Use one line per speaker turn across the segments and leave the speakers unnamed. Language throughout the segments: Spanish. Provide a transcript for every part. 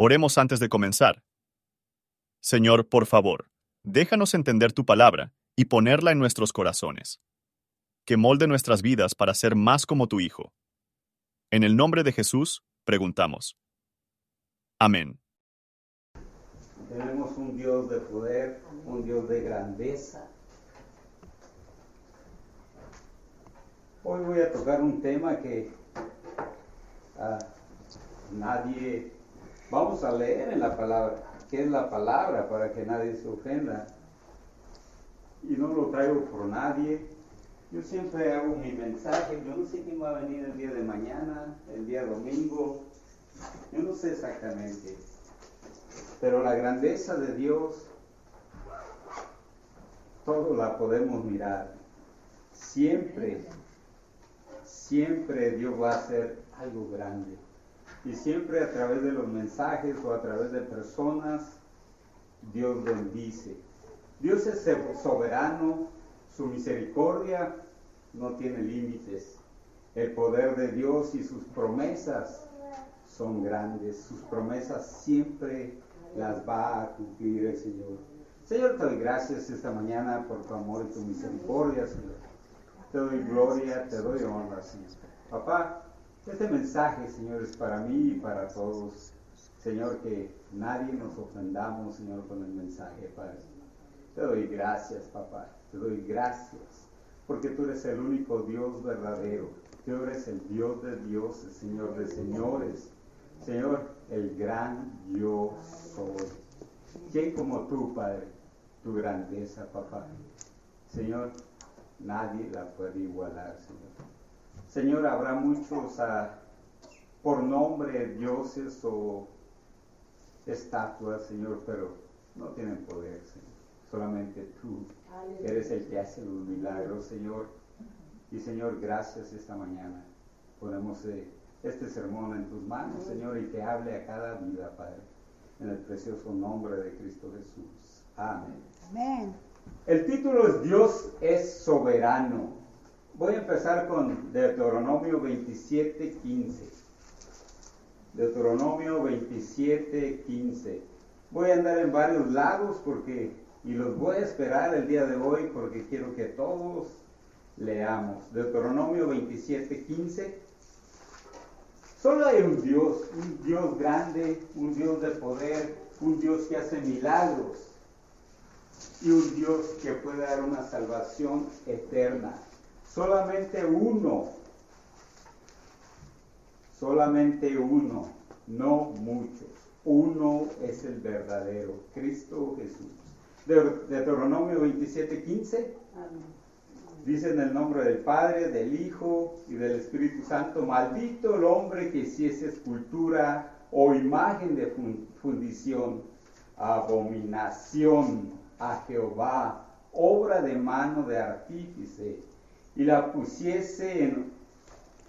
Oremos antes de comenzar. Señor, por favor, déjanos entender tu palabra y ponerla en nuestros corazones. Que molde nuestras vidas para ser más como tu Hijo. En el nombre de Jesús, preguntamos. Amén.
Tenemos un Dios de poder, un Dios de grandeza. Hoy voy a tocar un tema que a nadie... Vamos a leer en la palabra, qué es la palabra para que nadie se ofenda. Y no lo traigo por nadie. Yo siempre hago mi mensaje. Yo no sé quién va a venir el día de mañana, el día domingo. Yo no sé exactamente. Pero la grandeza de Dios, todo la podemos mirar. Siempre, siempre Dios va a hacer algo grande. Y siempre a través de los mensajes o a través de personas, Dios bendice. Dios es soberano, su misericordia no tiene límites. El poder de Dios y sus promesas son grandes. Sus promesas siempre las va a cumplir el Señor. Señor, te doy gracias esta mañana por tu amor y tu misericordia, Señor. Te doy gloria, te doy honra, Señor. Papá, este mensaje, Señor, es para mí y para todos. Señor, que nadie nos ofendamos, Señor, con el mensaje, Padre. Te doy gracias, papá. Te doy gracias. Porque tú eres el único Dios verdadero. Tú eres el Dios de dioses, Señor de señores. Señor, el gran yo soy. ¿Quién como tú, Padre? Tu grandeza, papá. Señor, nadie la puede igualar, Señor. Señor, habrá muchos ah, por nombre dioses o estatuas, Señor, pero no tienen poder, Señor. Solamente tú eres el que hace los milagros, Señor. Y Señor, gracias esta mañana. Ponemos eh, este sermón en tus manos, Señor, y que hable a cada vida, Padre. En el precioso nombre de Cristo Jesús. Amén.
Amén.
El título es Dios es soberano. Voy a empezar con Deuteronomio 27, 15. Deuteronomio 27, 15. Voy a andar en varios lados porque, y los voy a esperar el día de hoy porque quiero que todos leamos. Deuteronomio 27, 15. Solo hay un Dios, un Dios grande, un Dios de poder, un Dios que hace milagros y un Dios que puede dar una salvación eterna. Solamente uno, solamente uno, no muchos. Uno es el verdadero, Cristo Jesús. Deuteronomio 27, 15. Dice en el nombre del Padre, del Hijo y del Espíritu Santo, maldito el hombre que hiciese escultura o imagen de fundición, abominación a Jehová, obra de mano de artífice y la pusiese en,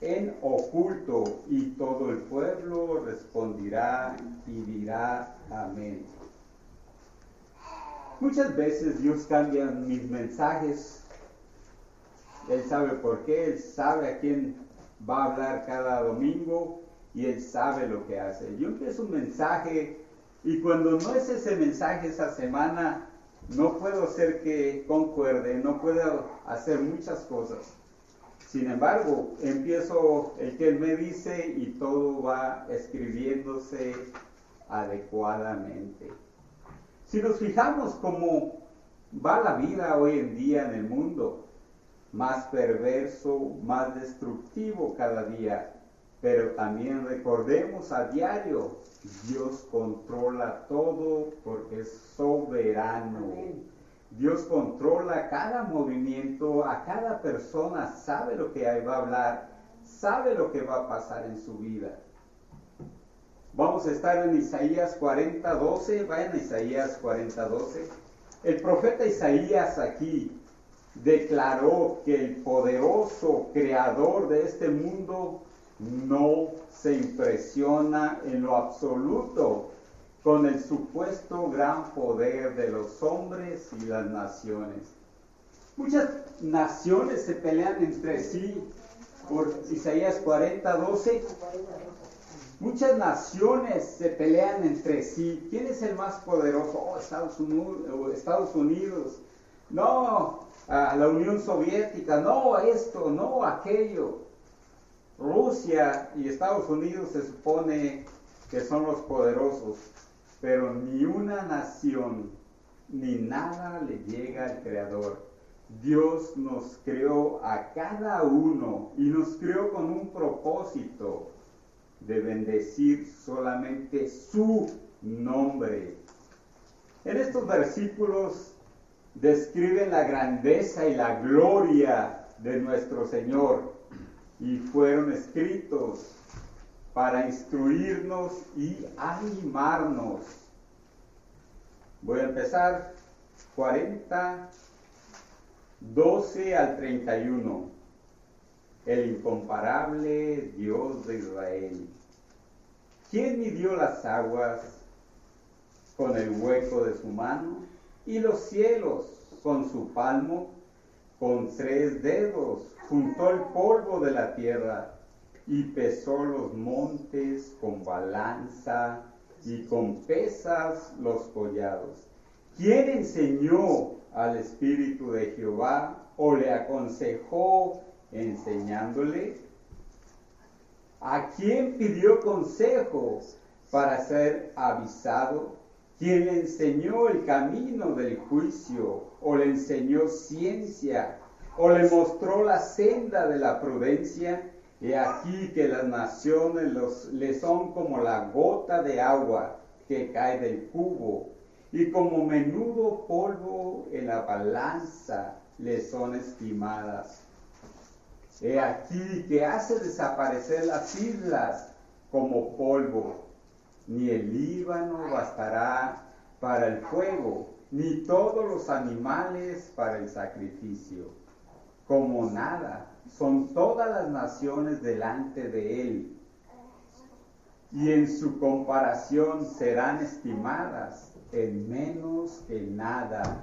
en oculto y todo el pueblo responderá y dirá amén. Muchas veces Dios cambia mis mensajes. Él sabe por qué, Él sabe a quién va a hablar cada domingo y Él sabe lo que hace. Yo empiezo un mensaje y cuando no es ese mensaje esa semana, no puedo hacer que concuerde, no puedo hacer muchas cosas. Sin embargo, empiezo el que él me dice y todo va escribiéndose adecuadamente. Si nos fijamos cómo va la vida hoy en día en el mundo, más perverso, más destructivo cada día, pero también recordemos a diario, Dios controla todo porque es soberano. Dios controla cada movimiento, a cada persona sabe lo que va a hablar, sabe lo que va a pasar en su vida. Vamos a estar en Isaías 40, 12, vayan a Isaías 40, 12. El profeta Isaías aquí declaró que el poderoso creador de este mundo no se impresiona en lo absoluto con el supuesto gran poder de los hombres y las naciones. Muchas naciones se pelean entre sí por Isaías 40, 12. Muchas naciones se pelean entre sí. ¿Quién es el más poderoso? Oh, Estados Unidos. Estados Unidos. No, la Unión Soviética. No, esto, no, aquello. Rusia y Estados Unidos se supone que son los poderosos, pero ni una nación ni nada le llega al Creador. Dios nos creó a cada uno y nos creó con un propósito de bendecir solamente su nombre. En estos versículos describen la grandeza y la gloria de nuestro Señor y fueron escritos para instruirnos y animarnos. Voy a empezar 40, 12 al 31. El incomparable Dios de Israel. ¿Quién midió las aguas con el hueco de su mano y los cielos con su palmo? Con tres dedos juntó el polvo de la tierra y pesó los montes con balanza y con pesas los collados. ¿Quién enseñó al Espíritu de Jehová o le aconsejó enseñándole? ¿A quién pidió consejo para ser avisado? ¿Quién le enseñó el camino del juicio o le enseñó ciencia o le mostró la senda de la prudencia? He aquí que las naciones le son como la gota de agua que cae del cubo, y como menudo polvo en la balanza le son estimadas. He aquí que hace desaparecer las islas como polvo, ni el Líbano bastará para el fuego, ni todos los animales para el sacrificio. Como nada son todas las naciones delante de él, y en su comparación serán estimadas en menos que nada,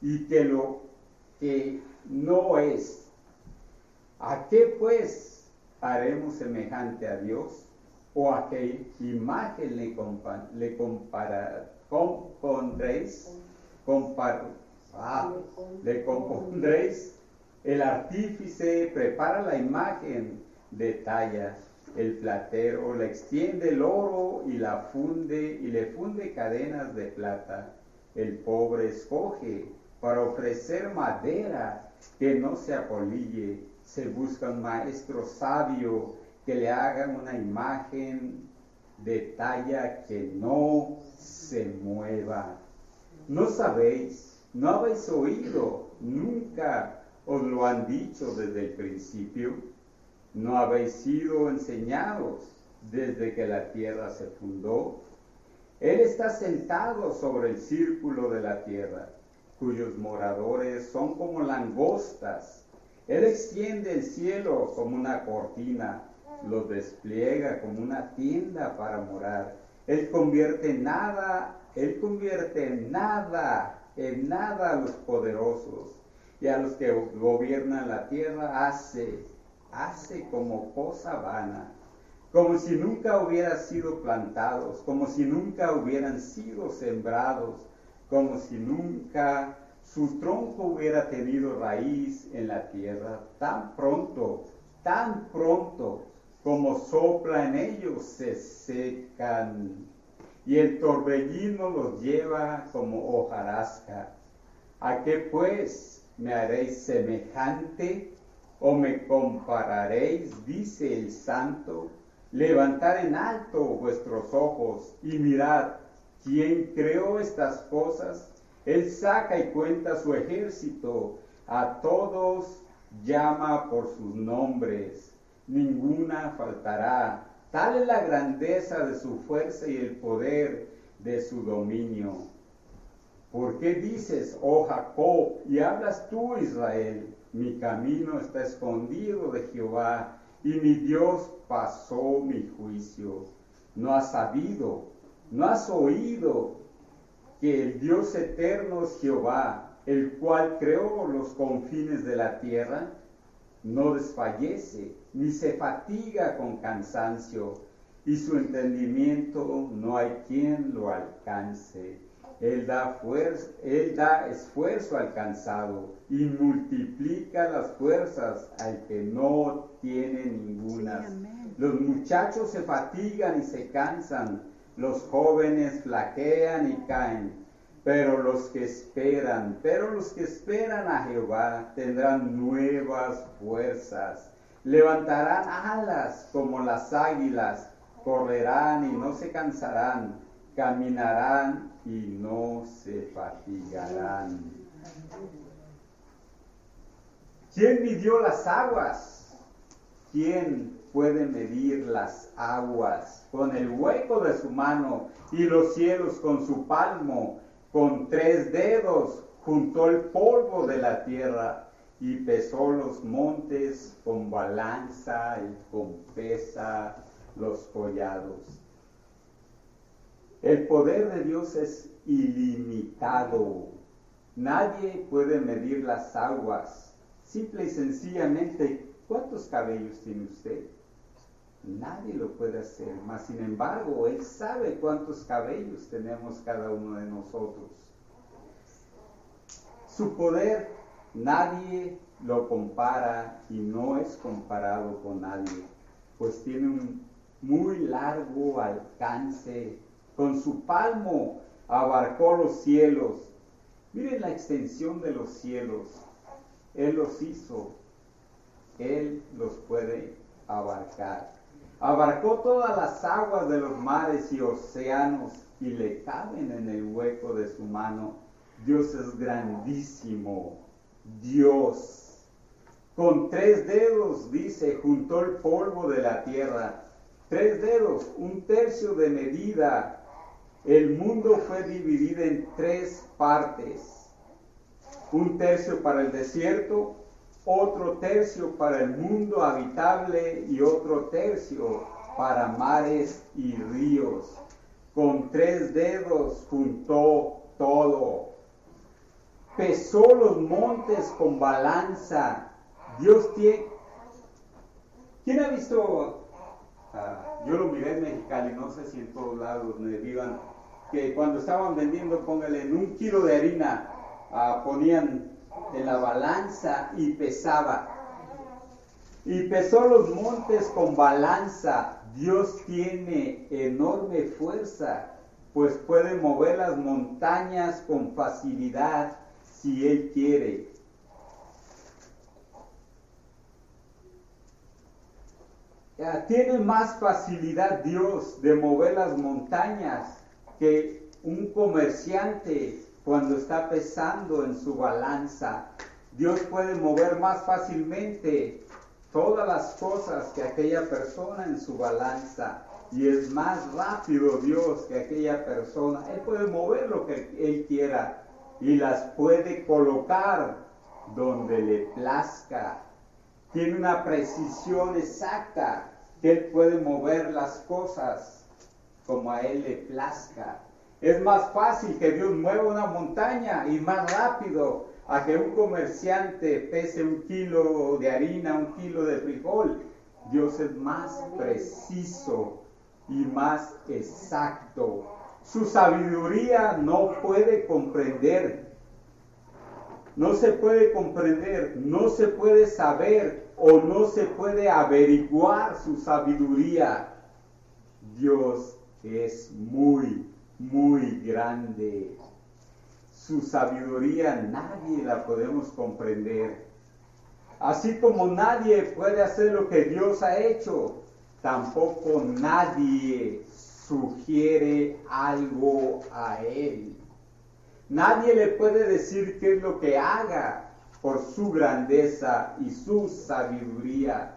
y que lo que no es. ¿A qué pues haremos semejante a Dios? ¿O a qué imagen le, le compara compondréis? Compar ah, le compondréis el artífice prepara la imagen de talla, el platero le extiende el oro y la funde y le funde cadenas de plata. El pobre escoge para ofrecer madera que no se apolille. Se busca un maestro sabio que le haga una imagen de talla que no se mueva. No sabéis, no habéis oído nunca os lo han dicho desde el principio, no habéis sido enseñados desde que la tierra se fundó. Él está sentado sobre el círculo de la tierra, cuyos moradores son como langostas. Él extiende el cielo como una cortina, los despliega como una tienda para morar. Él convierte nada, Él convierte nada, en nada a los poderosos y a los que gobiernan la tierra hace, hace como cosa vana, como si nunca hubieran sido plantados, como si nunca hubieran sido sembrados, como si nunca su tronco hubiera tenido raíz en la tierra, tan pronto, tan pronto como sopla en ellos se secan. Y el torbellino los lleva como hojarasca. ¿A qué pues me haréis semejante o me compararéis, dice el santo, levantar en alto vuestros ojos y mirad quién creó estas cosas. Él saca y cuenta su ejército, a todos llama por sus nombres, ninguna faltará. Tal es la grandeza de su fuerza y el poder de su dominio. ¿Por qué dices, oh Jacob, y hablas tú, Israel? Mi camino está escondido de Jehová, y mi Dios pasó mi juicio. ¿No has sabido, no has oído que el Dios eterno es Jehová, el cual creó los confines de la tierra? No desfallece, ni se fatiga con cansancio, y su entendimiento no hay quien lo alcance. Él da, fuerza, él da esfuerzo al cansado y multiplica las fuerzas al que no tiene ninguna. los muchachos se fatigan y se cansan, los jóvenes flaquean y caen, pero los que esperan, pero los que esperan a Jehová tendrán nuevas fuerzas, levantarán alas como las águilas, correrán y no se cansarán, caminarán y no se fatigarán. ¿Quién midió las aguas? ¿Quién puede medir las aguas con el hueco de su mano y los cielos con su palmo? Con tres dedos juntó el polvo de la tierra y pesó los montes con balanza y con pesa los collados. El poder de Dios es ilimitado. Nadie puede medir las aguas. Simple y sencillamente, ¿cuántos cabellos tiene usted? Nadie lo puede hacer, mas sin embargo, Él sabe cuántos cabellos tenemos cada uno de nosotros. Su poder nadie lo compara y no es comparado con nadie, pues tiene un muy largo alcance con su palmo abarcó los cielos. Miren la extensión de los cielos. Él los hizo. Él los puede abarcar. Abarcó todas las aguas de los mares y océanos y le caben en el hueco de su mano. Dios es grandísimo. Dios. Con tres dedos, dice, juntó el polvo de la tierra. Tres dedos, un tercio de medida el mundo fue dividido en tres partes. Un tercio para el desierto, otro tercio para el mundo habitable y otro tercio para mares y ríos. Con tres dedos juntó todo. Pesó los montes con balanza. Dios tiene... ¿Quién ha visto? Yo lo miré en Mexicali, no sé si en todos lados me vivan que cuando estaban vendiendo, póngale, en un kilo de harina, ah, ponían en la balanza y pesaba. Y pesó los montes con balanza. Dios tiene enorme fuerza, pues puede mover las montañas con facilidad si Él quiere. Tiene más facilidad Dios de mover las montañas que un comerciante cuando está pesando en su balanza, Dios puede mover más fácilmente todas las cosas que aquella persona en su balanza. Y es más rápido Dios que aquella persona. Él puede mover lo que Él quiera y las puede colocar donde le plazca. Tiene una precisión exacta que Él puede mover las cosas como a Él le plazca. Es más fácil que Dios mueva una montaña y más rápido a que un comerciante pese un kilo de harina, un kilo de frijol. Dios es más preciso y más exacto. Su sabiduría no puede comprender, no se puede comprender, no se puede saber o no se puede averiguar su sabiduría. Dios es muy, muy grande. Su sabiduría nadie la podemos comprender. Así como nadie puede hacer lo que Dios ha hecho, tampoco nadie sugiere algo a Él. Nadie le puede decir qué es lo que haga por su grandeza y su sabiduría.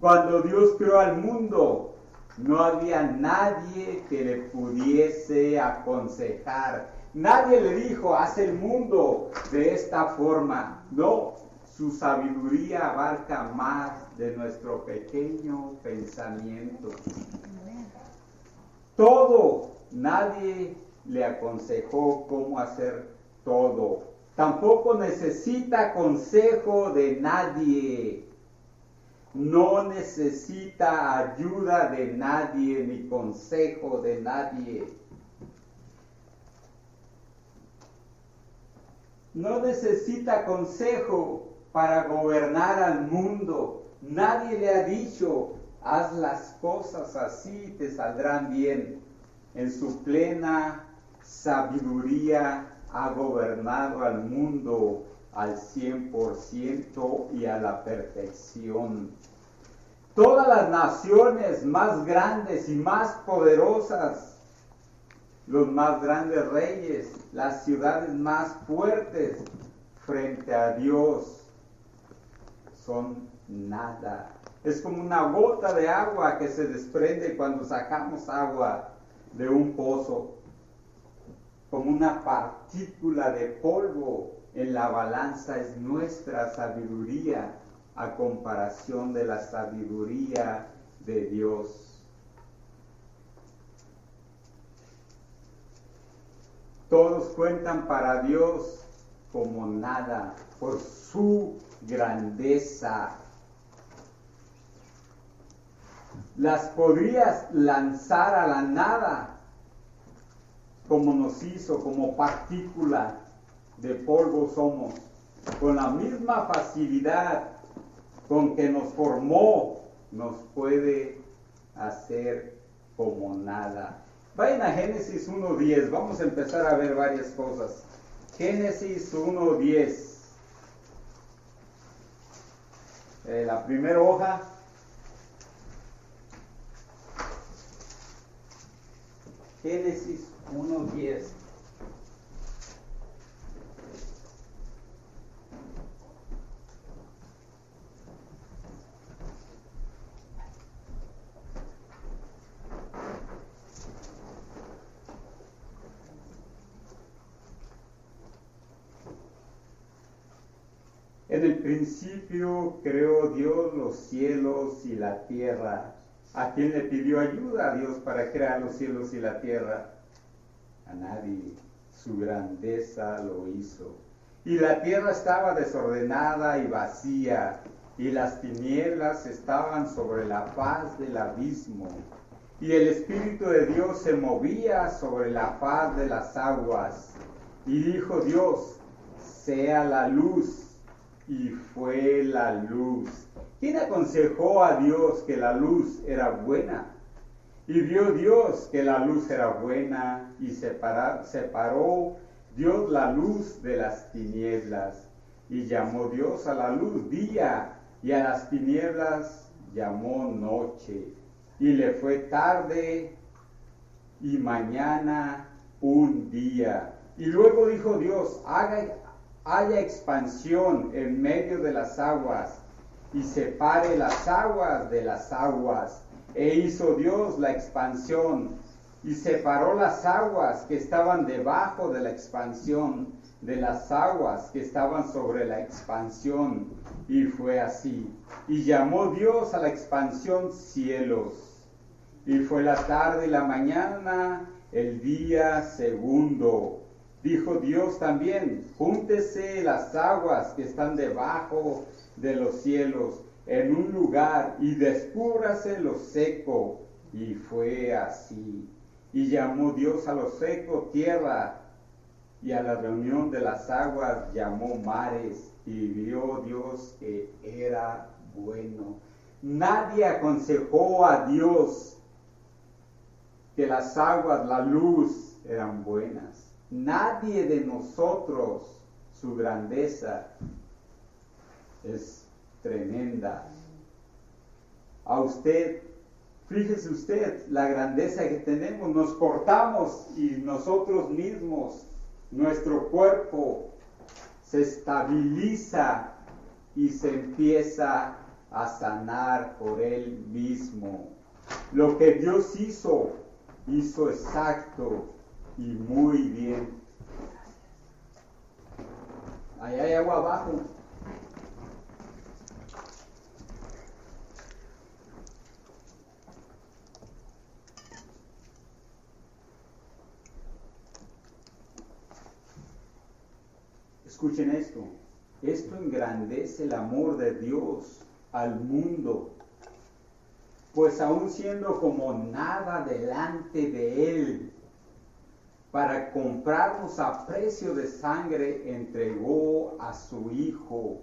Cuando Dios creó al mundo, no había nadie que le pudiese aconsejar. Nadie le dijo, haz el mundo de esta forma. No, su sabiduría abarca más de nuestro pequeño pensamiento. Todo, nadie le aconsejó cómo hacer todo. Tampoco necesita consejo de nadie. no necesita ayuda de nadie ni consejo de nadie. No necesita consejo para gobernar al mundo. Nadie le ha dicho, haz las cosas así, te saldrán bien. En su plena sabiduría ha gobernado al mundo al 100% y a la perfección. Todas las naciones más grandes y más poderosas, los más grandes reyes, las ciudades más fuertes frente a Dios son nada. Es como una gota de agua que se desprende cuando sacamos agua de un pozo, como una partícula de polvo en la balanza es nuestra sabiduría a comparación de la sabiduría de Dios. Todos cuentan para Dios como nada por su grandeza. Las podrías lanzar a la nada como nos hizo, como partícula de polvo somos, con la misma facilidad con que nos formó, nos puede hacer como nada. Vayan a Génesis 1.10, vamos a empezar a ver varias cosas. Génesis 1.10. Eh, la primera hoja. Génesis 1.10. En el principio creó Dios los cielos y la tierra. ¿A quién le pidió ayuda a Dios para crear los cielos y la tierra? A nadie. Su grandeza lo hizo. Y la tierra estaba desordenada y vacía, y las tinieblas estaban sobre la faz del abismo. Y el Espíritu de Dios se movía sobre la faz de las aguas. Y dijo Dios, sea la luz y fue la luz. ¿Quién aconsejó a Dios que la luz era buena? Y vio Dios que la luz era buena y separó Dios la luz de las tinieblas. Y llamó Dios a la luz día y a las tinieblas llamó noche. Y le fue tarde y mañana un día. Y luego dijo Dios, haga, haya expansión en medio de las aguas y separe las aguas de las aguas. E hizo Dios la expansión y separó las aguas que estaban debajo de la expansión de las aguas que estaban sobre la expansión. Y fue así. Y llamó Dios a la expansión cielos. Y fue la tarde y la mañana el día segundo. Dijo Dios también, júntese las aguas que están debajo de los cielos en un lugar y descúbrase lo seco. Y fue así. Y llamó Dios a lo seco tierra y a la reunión de las aguas llamó mares y vio Dios que era bueno. Nadie aconsejó a Dios que las aguas, la luz eran buenas. Nadie de nosotros, su grandeza es tremenda. A usted, fíjese usted la grandeza que tenemos, nos cortamos y nosotros mismos, nuestro cuerpo se estabiliza y se empieza a sanar por él mismo. Lo que Dios hizo, hizo exacto y muy bien. Ahí hay agua abajo. Escuchen esto. Esto engrandece el amor de Dios al mundo, pues aún siendo como nada delante de Él, para comprarnos a precio de sangre, entregó a su Hijo,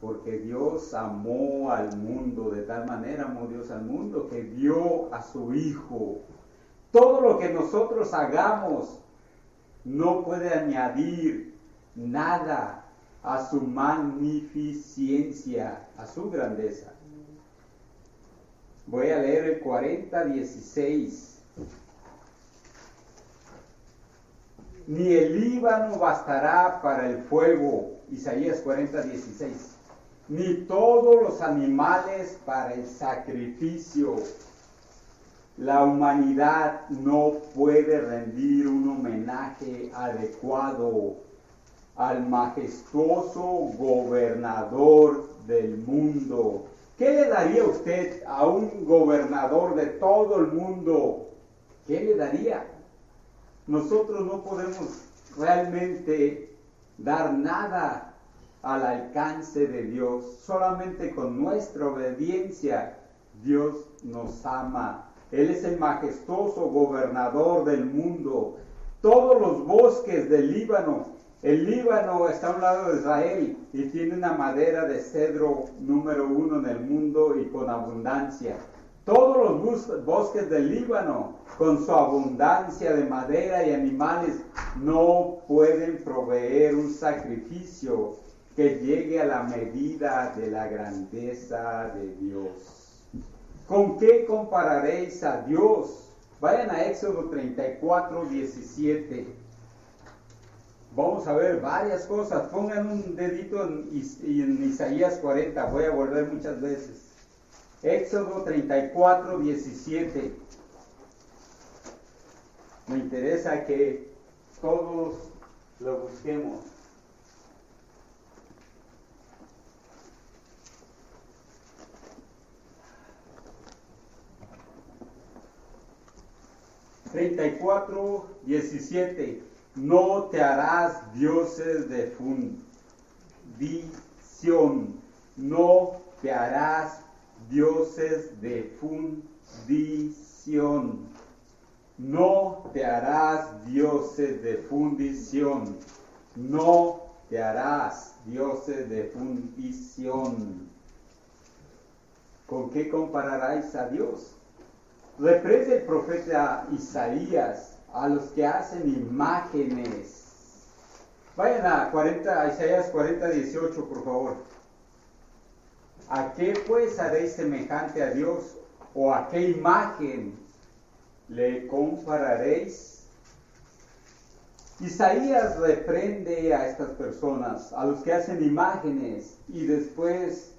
porque Dios amó al mundo, de tal manera amó Dios al mundo, que dio a su Hijo. Todo lo que nosotros hagamos no puede añadir nada a su magnificencia, a su grandeza. Voy a leer el 40, 16. Ni el Líbano bastará para el fuego, Isaías 40, 16. Ni todos los animales para el sacrificio. La humanidad no puede rendir un homenaje adecuado al majestuoso gobernador del mundo. ¿Qué le daría usted a un gobernador de todo el mundo? ¿Qué le daría? Nosotros no podemos realmente dar nada al alcance de Dios. Solamente con nuestra obediencia Dios nos ama. Él es el majestuoso gobernador del mundo. Todos los bosques del Líbano el Líbano está a un lado de Israel y tiene una madera de cedro número uno en el mundo y con abundancia. Todos los bosques del Líbano, con su abundancia de madera y animales, no pueden proveer un sacrificio que llegue a la medida de la grandeza de Dios. ¿Con qué compararéis a Dios? Vayan a Éxodo 34, 17. Vamos a ver varias cosas. Pongan un dedito en, Isaías 40. Voy a volver muchas veces. Éxodo 34, 17. Me interesa que todos lo busquemos. Treinta y cuatro, diecisiete no te harás dioses de fundición, no te harás dioses de fundición, no te harás dioses de fundición, no te harás dioses de fundición. ¿Con qué compararáis a Dios? Reprende el profeta Isaías a los que hacen imágenes. Vayan a 40, Isaías 40, 18, por favor. ¿A qué pues haréis semejante a Dios? ¿O a qué imagen le compararéis? Isaías reprende a estas personas, a los que hacen imágenes y después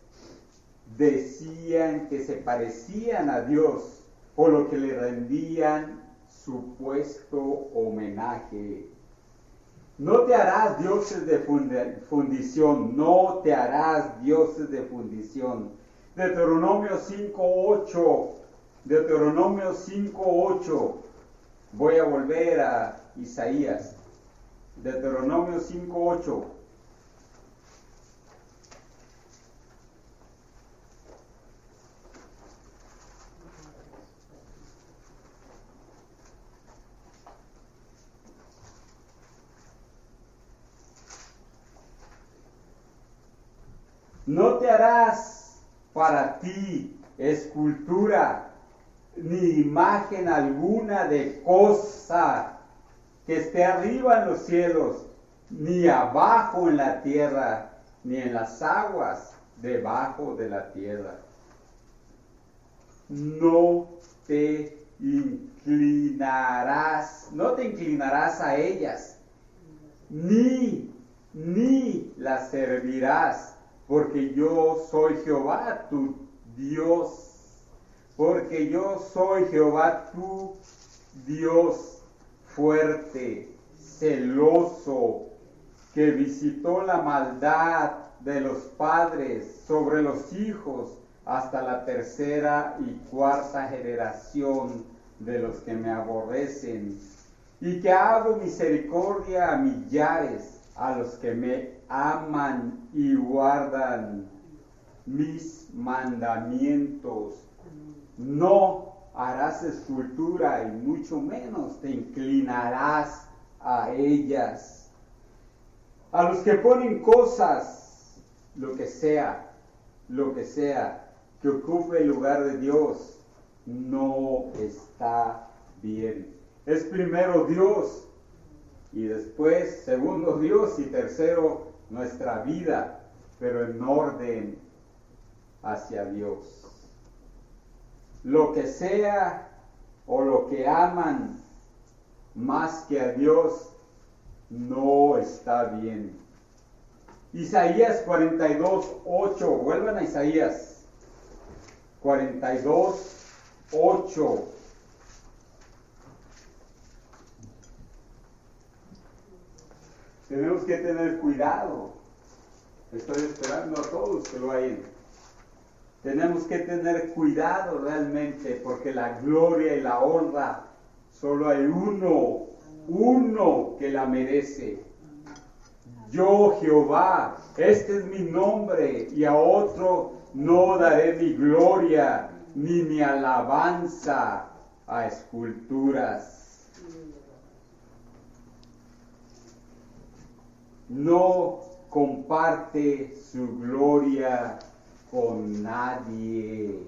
decían que se parecían a Dios, por lo que le rendían supuesto homenaje. No te harás dioses de fundición, no te harás dioses de fundición. Deuteronomio 5.8, Deuteronomio 5.8, voy a volver a Isaías. Deuteronomio 5.8. No te harás para ti escultura ni imagen alguna de cosa que esté arriba en los cielos, ni abajo en la tierra, ni en las aguas debajo de la tierra. No te inclinarás, no te inclinarás a ellas, ni, ni las servirás porque yo soy Jehová tu Dios, porque yo soy Jehová tu Dios fuerte, celoso, que visitó la maldad de los padres sobre los hijos hasta la tercera y cuarta generación de los que me aborrecen, y que hago misericordia a millares a los que me aman y guardan mis mandamientos. No harás escultura y mucho menos te inclinarás a ellas. A los que ponen cosas, lo que sea, lo que sea, que ocupe el lugar de Dios, no está bien. Es primero Dios y después segundo Dios y tercero nuestra vida, pero en orden hacia Dios. Lo que sea o lo que aman más que a Dios no está bien. Isaías 42, 8, vuelvan a Isaías 42, 8. Tenemos que tener cuidado. Estoy esperando a todos que lo hayan. Tenemos que tener cuidado realmente porque la gloria y la honra solo hay uno, uno que la merece. Yo Jehová, este es mi nombre y a otro no daré mi gloria ni mi alabanza a esculturas. No comparte su gloria con nadie,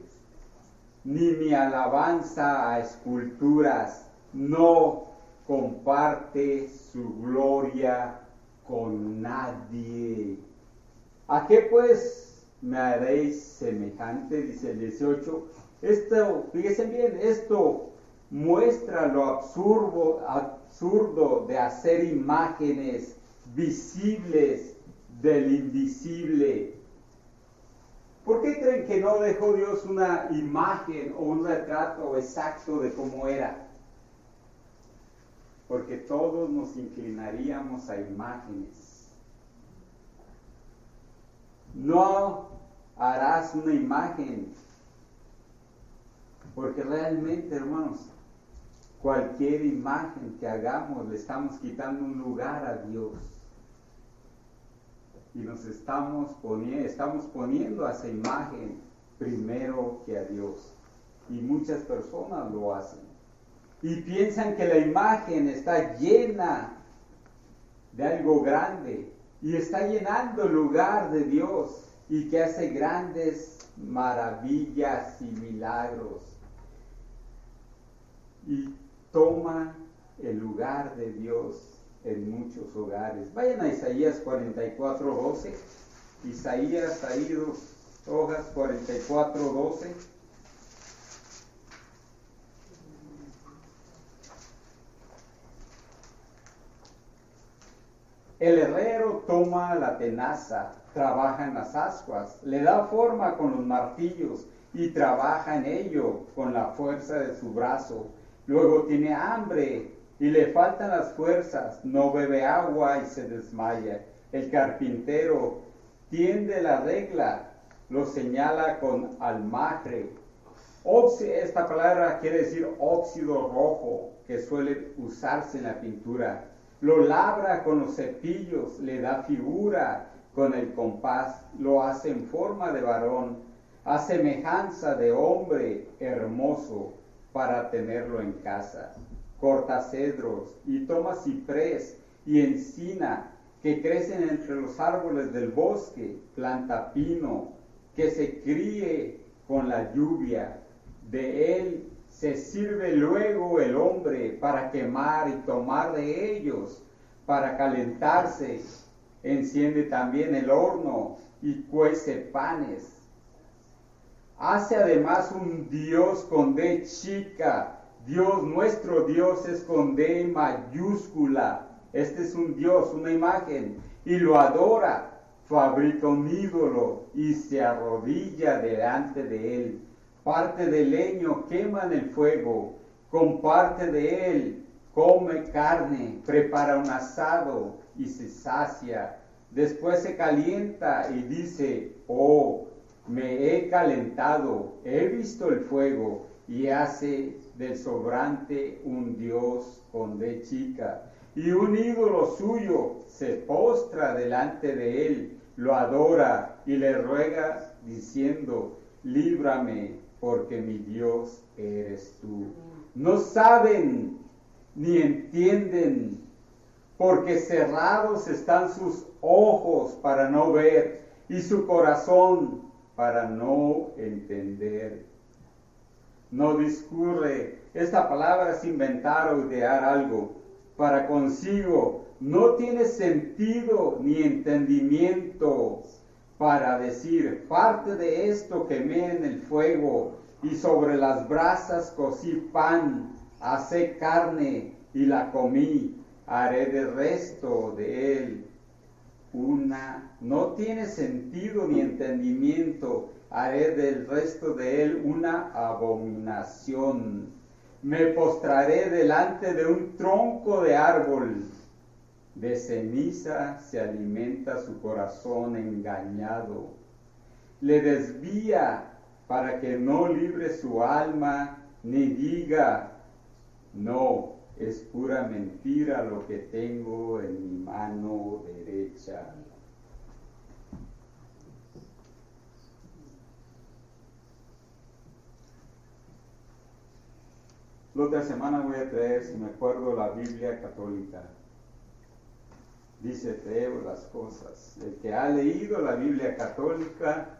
ni mi alabanza a esculturas, no comparte su gloria con nadie. ¿A qué pues me haréis semejante? Dice el 18. Esto, fíjense bien, esto muestra lo absurdo, absurdo de hacer imágenes visibles del invisible. ¿Por qué creen que no dejó Dios una imagen o un retrato exacto de cómo era? Porque todos nos inclinaríamos a imágenes. No harás una imagen, porque realmente, hermanos, cualquier imagen que hagamos le estamos quitando un lugar a Dios y nos estamos poniendo, estamos poniendo a esa imagen primero que a Dios. Y muchas personas lo hacen. Y piensan que la imagen está llena de algo grande y está llenando el lugar de Dios y que hace grandes maravillas y milagros. Y toma el lugar de Dios en muchos hogares. Vayan a Isaías 44, 12. Isaías, ahí dos hojas, 44, 12. El herrero toma la tenaza, trabaja en las ascuas, le da forma con los martillos y trabaja en ello con la fuerza de su brazo. Luego tiene hambre y le faltan las fuerzas, no bebe agua y se desmaya. El carpintero tiende la regla, lo señala con almagre. esta palabra quiere decir óxido rojo que suele usarse en la pintura. Lo labra con los cepillos, le da figura con el compás, lo hace en forma de varón, a semejanza de hombre hermoso para tenerlo en casa corta cedros y toma ciprés y encina que crecen entre los árboles del bosque, planta pino, que se críe con la lluvia. De él se sirve luego el hombre para quemar y tomar de ellos, para calentarse. Enciende también el horno y cuece panes. Hace además un Dios con D chica Dios, nuestro Dios es con D mayúscula. Este es un Dios, una imagen, y lo adora. Fabrica un ídolo y se arrodilla delante de él. Parte del leño quema en el fuego. Con parte de él come carne, prepara un asado y se sacia. Después se calienta y dice, oh, me he calentado, he visto el fuego y hace del sobrante un dios con de chica, y un ídolo suyo se postra delante de él, lo adora y le ruega diciendo, líbrame, porque mi Dios eres tú. No saben ni entienden, porque cerrados están sus ojos para no ver y su corazón para no entender. No discurre. Esta palabra es inventar o idear algo para consigo. No tiene sentido ni entendimiento para decir, parte de esto quemé en el fuego y sobre las brasas cocí pan, hacé carne y la comí, haré de resto de él una, no tiene sentido ni entendimiento, haré del resto de él una abominación. Me postraré delante de un tronco de árbol, de ceniza se alimenta su corazón engañado. Le desvía para que no libre su alma, ni diga, no, es pura mentira lo que tengo en mi mano derecha. La otra semana voy a traer, si me acuerdo, la Biblia católica. Dice feo las cosas. El que ha leído la Biblia católica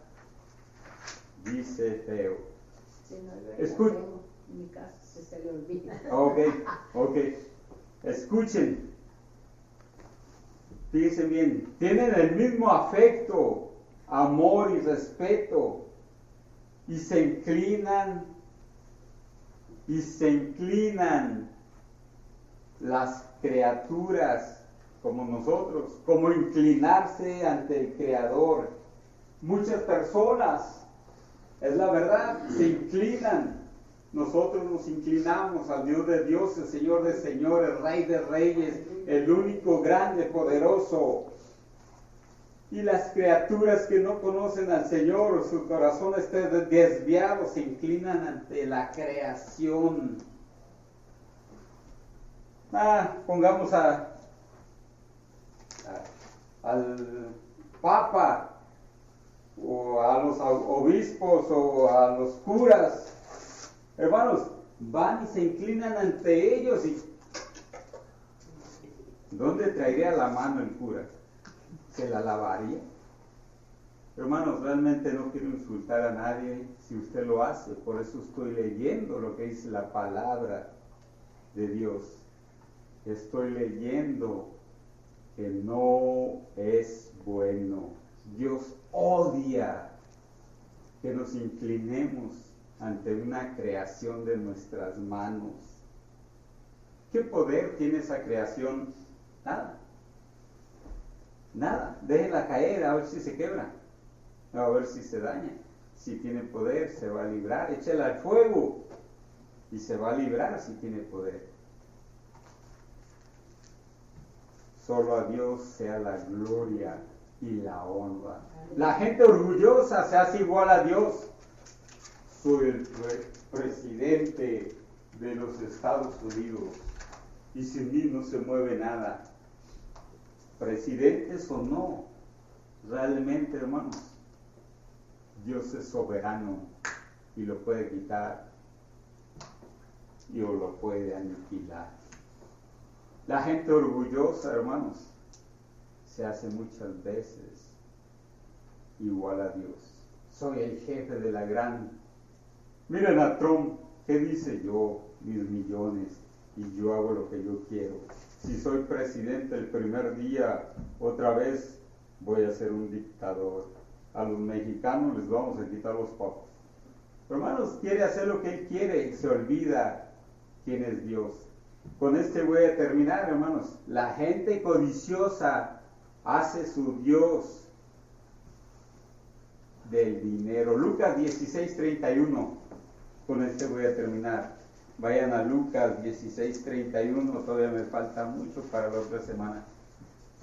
dice feo. Escucha. Ok, ok. Escuchen. Fíjense bien. Tienen el mismo afecto, amor y respeto. Y se inclinan. Y se inclinan las criaturas como nosotros, como inclinarse ante el Creador. Muchas personas, es la verdad, se inclinan nosotros nos inclinamos al Dios de Dios, el Señor de señores, Rey de reyes, el único grande, poderoso. Y las criaturas que no conocen al Señor, su corazón está desviado, se inclinan ante la creación. Ah, pongamos a, al Papa o a los obispos o a los curas Hermanos, van y se inclinan ante ellos y ¿dónde traería la mano el cura? ¿Se la lavaría? Hermanos, realmente no quiero insultar a nadie si usted lo hace, por eso estoy leyendo lo que dice la palabra de Dios. Estoy leyendo que no es bueno. Dios odia que nos inclinemos ante una creación de nuestras manos. ¿Qué poder tiene esa creación? Nada. Nada. Déjela caer a ver si se quebra. A ver si se daña. Si tiene poder, se va a librar. Échela al fuego y se va a librar si tiene poder. Solo a Dios sea la gloria y la honra. La gente orgullosa se hace igual a Dios soy el presidente de los Estados Unidos y sin mí no se mueve nada. Presidentes o no, realmente hermanos, Dios es soberano y lo puede quitar y o lo puede aniquilar. La gente orgullosa, hermanos, se hace muchas veces igual a Dios. Soy el jefe de la gran Miren a Trump, ¿qué dice yo? Mis millones y yo hago lo que yo quiero. Si soy presidente el primer día, otra vez voy a ser un dictador. A los mexicanos les vamos a quitar los pocos. Hermanos, quiere hacer lo que él quiere y se olvida quién es Dios. Con este voy a terminar, hermanos. La gente codiciosa hace su Dios del dinero. Lucas 16, 31. Con este voy a terminar. Vayan a Lucas 16:31, todavía me falta mucho para la otra semana.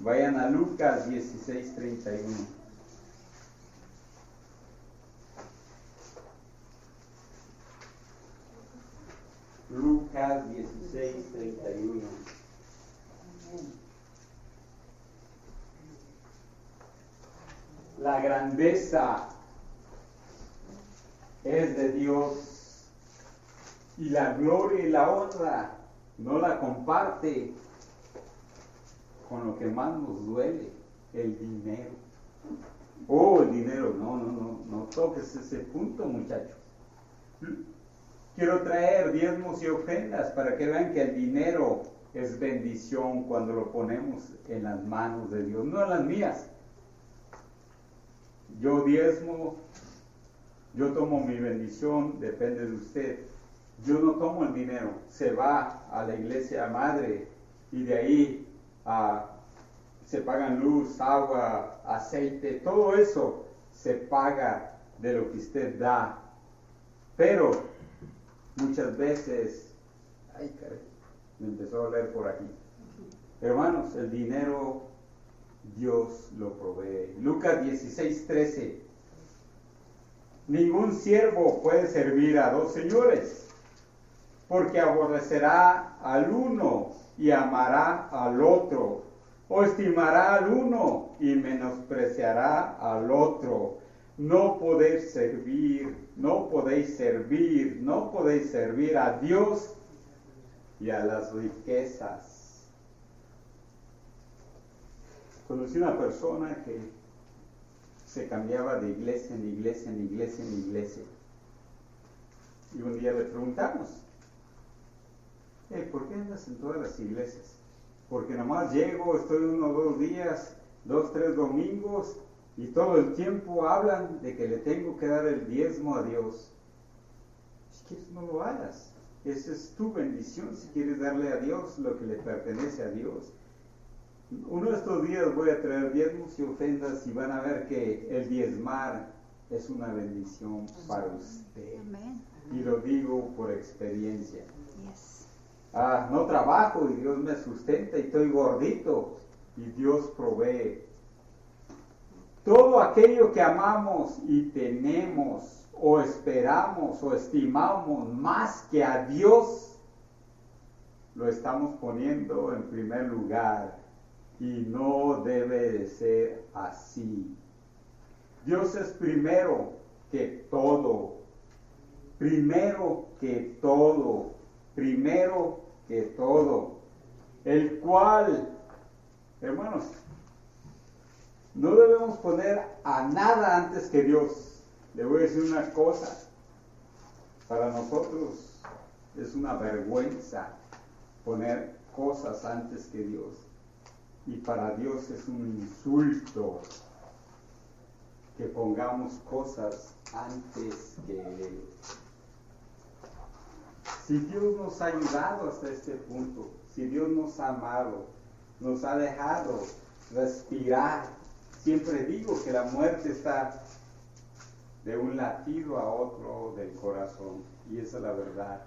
Vayan a Lucas 16:31. Lucas 16:31. La grandeza es de Dios. Y la gloria y la honra no la comparte con lo que más nos duele, el dinero. Oh, el dinero, no, no, no, no toques ese punto, muchachos. Quiero traer diezmos y ofrendas para que vean que el dinero es bendición cuando lo ponemos en las manos de Dios, no en las mías. Yo diezmo, yo tomo mi bendición, depende de usted. Yo no tomo el dinero, se va a la iglesia madre y de ahí se pagan luz, agua, aceite, todo eso se paga de lo que usted da. Pero muchas veces, ay caray, me empezó a leer por aquí. Hermanos, el dinero Dios lo provee. Lucas 16, 13. Ningún siervo puede servir a dos señores, porque aborrecerá al uno y amará al otro, o estimará al uno y menospreciará al otro. No podéis servir, no podéis servir, no podéis servir a Dios y a las riquezas. Conocí una persona que se cambiaba de iglesia en iglesia, en iglesia, en iglesia. Y un día le preguntamos, ¿por qué andas en todas las iglesias? Porque nomás llego, estoy uno o dos días, dos, tres domingos, y todo el tiempo hablan de que le tengo que dar el diezmo a Dios. Si quieres, no lo hagas. Esa es tu bendición si quieres darle a Dios lo que le pertenece a Dios. Uno de estos días voy a traer diezmos y ofendas y van a ver que el diezmar es una bendición para usted. Y lo digo por experiencia. Ah, no trabajo y Dios me sustenta y estoy gordito y Dios provee. Todo aquello que amamos y tenemos o esperamos o estimamos más que a Dios, lo estamos poniendo en primer lugar y no debe de ser así. Dios es primero que todo, primero que todo, primero que todo, el cual, hermanos, no debemos poner a nada antes que Dios. Le voy a decir una cosa, para nosotros es una vergüenza poner cosas antes que Dios. Y para Dios es un insulto que pongamos cosas antes que Él. Si Dios nos ha ayudado hasta este punto, si Dios nos ha amado, nos ha dejado respirar, siempre digo que la muerte está de un latido a otro del corazón. Y esa es la verdad.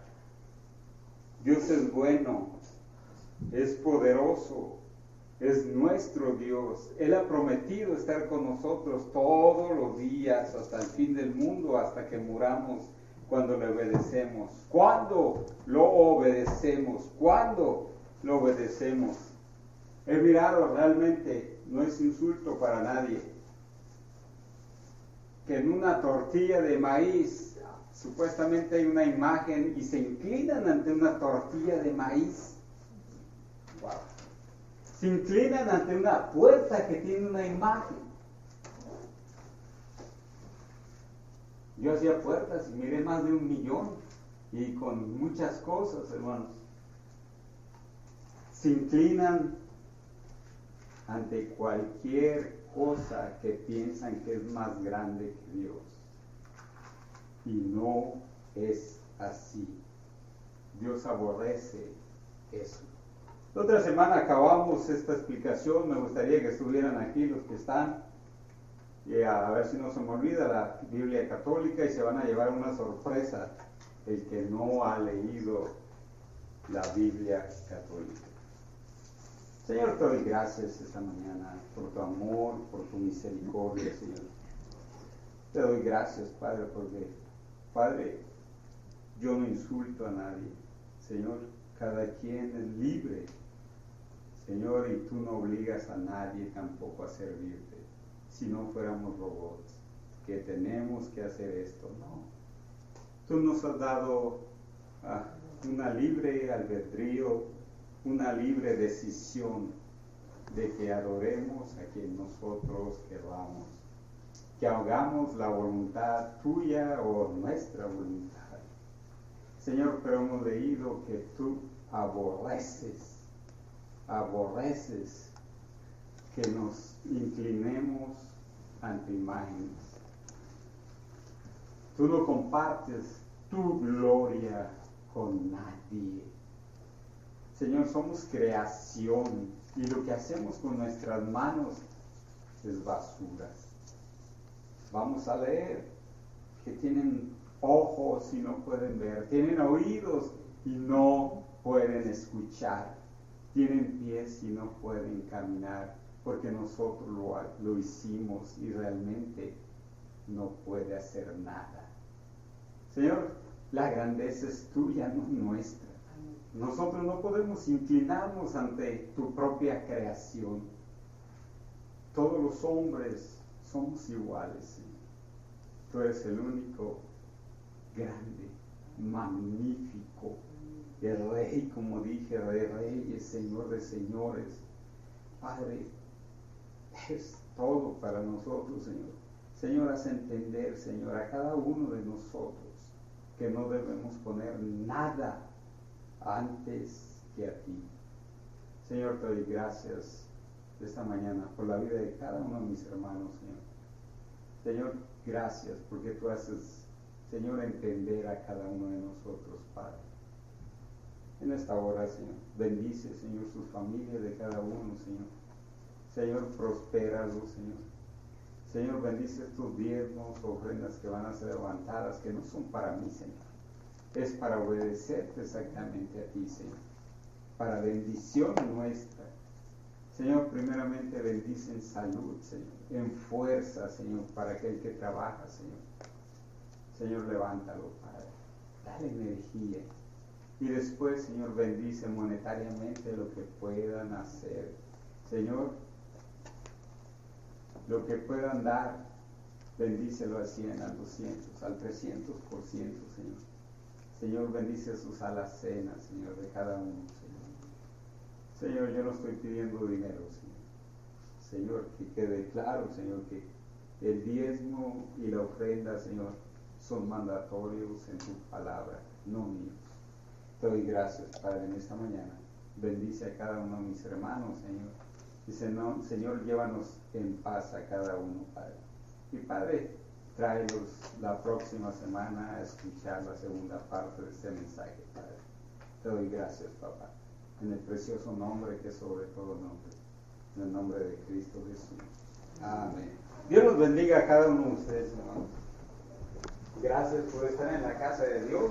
Dios es bueno, es poderoso, es nuestro Dios. Él ha prometido estar con nosotros todos los días hasta el fin del mundo, hasta que muramos cuando le obedecemos. ¿Cuándo lo obedecemos? ¿Cuándo lo obedecemos? He mirado realmente, no es insulto para nadie, que en una tortilla de maíz supuestamente hay una imagen y se inclinan ante una tortilla de maíz. Se inclinan ante una puerta que tiene una imagen. Yo hacía puertas y miré más de un millón y con muchas cosas, hermanos. Se inclinan ante cualquier cosa que piensan que es más grande que Dios. Y no es así. Dios aborrece eso. La otra semana acabamos esta explicación, me gustaría que estuvieran aquí los que están, y a ver si no se me olvida la Biblia católica y se van a llevar una sorpresa el que no ha leído la Biblia católica. Señor, te doy gracias esta mañana por tu amor, por tu misericordia, Señor. Te doy gracias, Padre, porque, Padre, yo no insulto a nadie. Señor, cada quien es libre. Señor, y tú no obligas a nadie tampoco a servirte. Si no fuéramos robots, que tenemos que hacer esto, no. Tú nos has dado ah, una libre albedrío, una libre decisión de que adoremos a quien nosotros queramos, que hagamos la voluntad tuya o nuestra voluntad. Señor, pero hemos leído que tú aborreces, aborreces que nos inclinemos ante imágenes. Tú no compartes tu gloria con nadie. Señor, somos creación y lo que hacemos con nuestras manos es basura. Vamos a leer que tienen ojos y no pueden ver, tienen oídos y no pueden escuchar, tienen pies y no pueden caminar, porque nosotros lo, lo hicimos y realmente no puede hacer nada. Señor, la grandeza es tuya, no nuestra. Nosotros no podemos inclinarnos ante tu propia creación. Todos los hombres somos iguales, Señor. Tú eres el único grande, magnífico, el rey, como dije, rey, reyes, señor de señores. Padre, es todo para nosotros, Señor. Señor, haz entender, Señor, a cada uno de nosotros que no debemos poner nada antes que a ti. Señor, te doy gracias esta mañana por la vida de cada uno de mis hermanos, Señor. Señor, gracias porque tú haces, Señor, entender a cada uno de nosotros, Padre. En esta hora, Señor, bendice, Señor, sus familias de cada uno, Señor. Señor, prospéralos, Señor. Señor, bendice estos diezmos, ofrendas que van a ser levantadas, que no son para mí, Señor. Es para obedecerte exactamente a ti, Señor. Para bendición nuestra. Señor, primeramente bendice en salud, Señor. En fuerza, Señor, para aquel que trabaja, Señor. Señor, levántalo, Padre. Dale energía. Y después, Señor, bendice monetariamente lo que puedan hacer. Señor, lo que puedan dar, bendícelo al 100, al 200, al 300%, Señor. Señor, bendice sus alacenas, Señor, de cada uno, Señor. Señor, yo no estoy pidiendo dinero, Señor. Señor, que quede claro, Señor, que el diezmo y la ofrenda, Señor, son mandatorios en tu palabra, no míos. Te doy gracias, Padre, en esta mañana. Bendice a cada uno de mis hermanos, Señor Dice, no, Señor, llévanos en paz a cada uno, Padre. Y Padre, tráelos la próxima semana a escuchar la segunda parte de este mensaje, Padre. Te doy gracias, papá, en el precioso nombre que es sobre todo nombre, en el nombre de Cristo Jesús. Amén. Dios los bendiga a cada uno de ustedes, hermanos. Gracias por estar en la casa de Dios.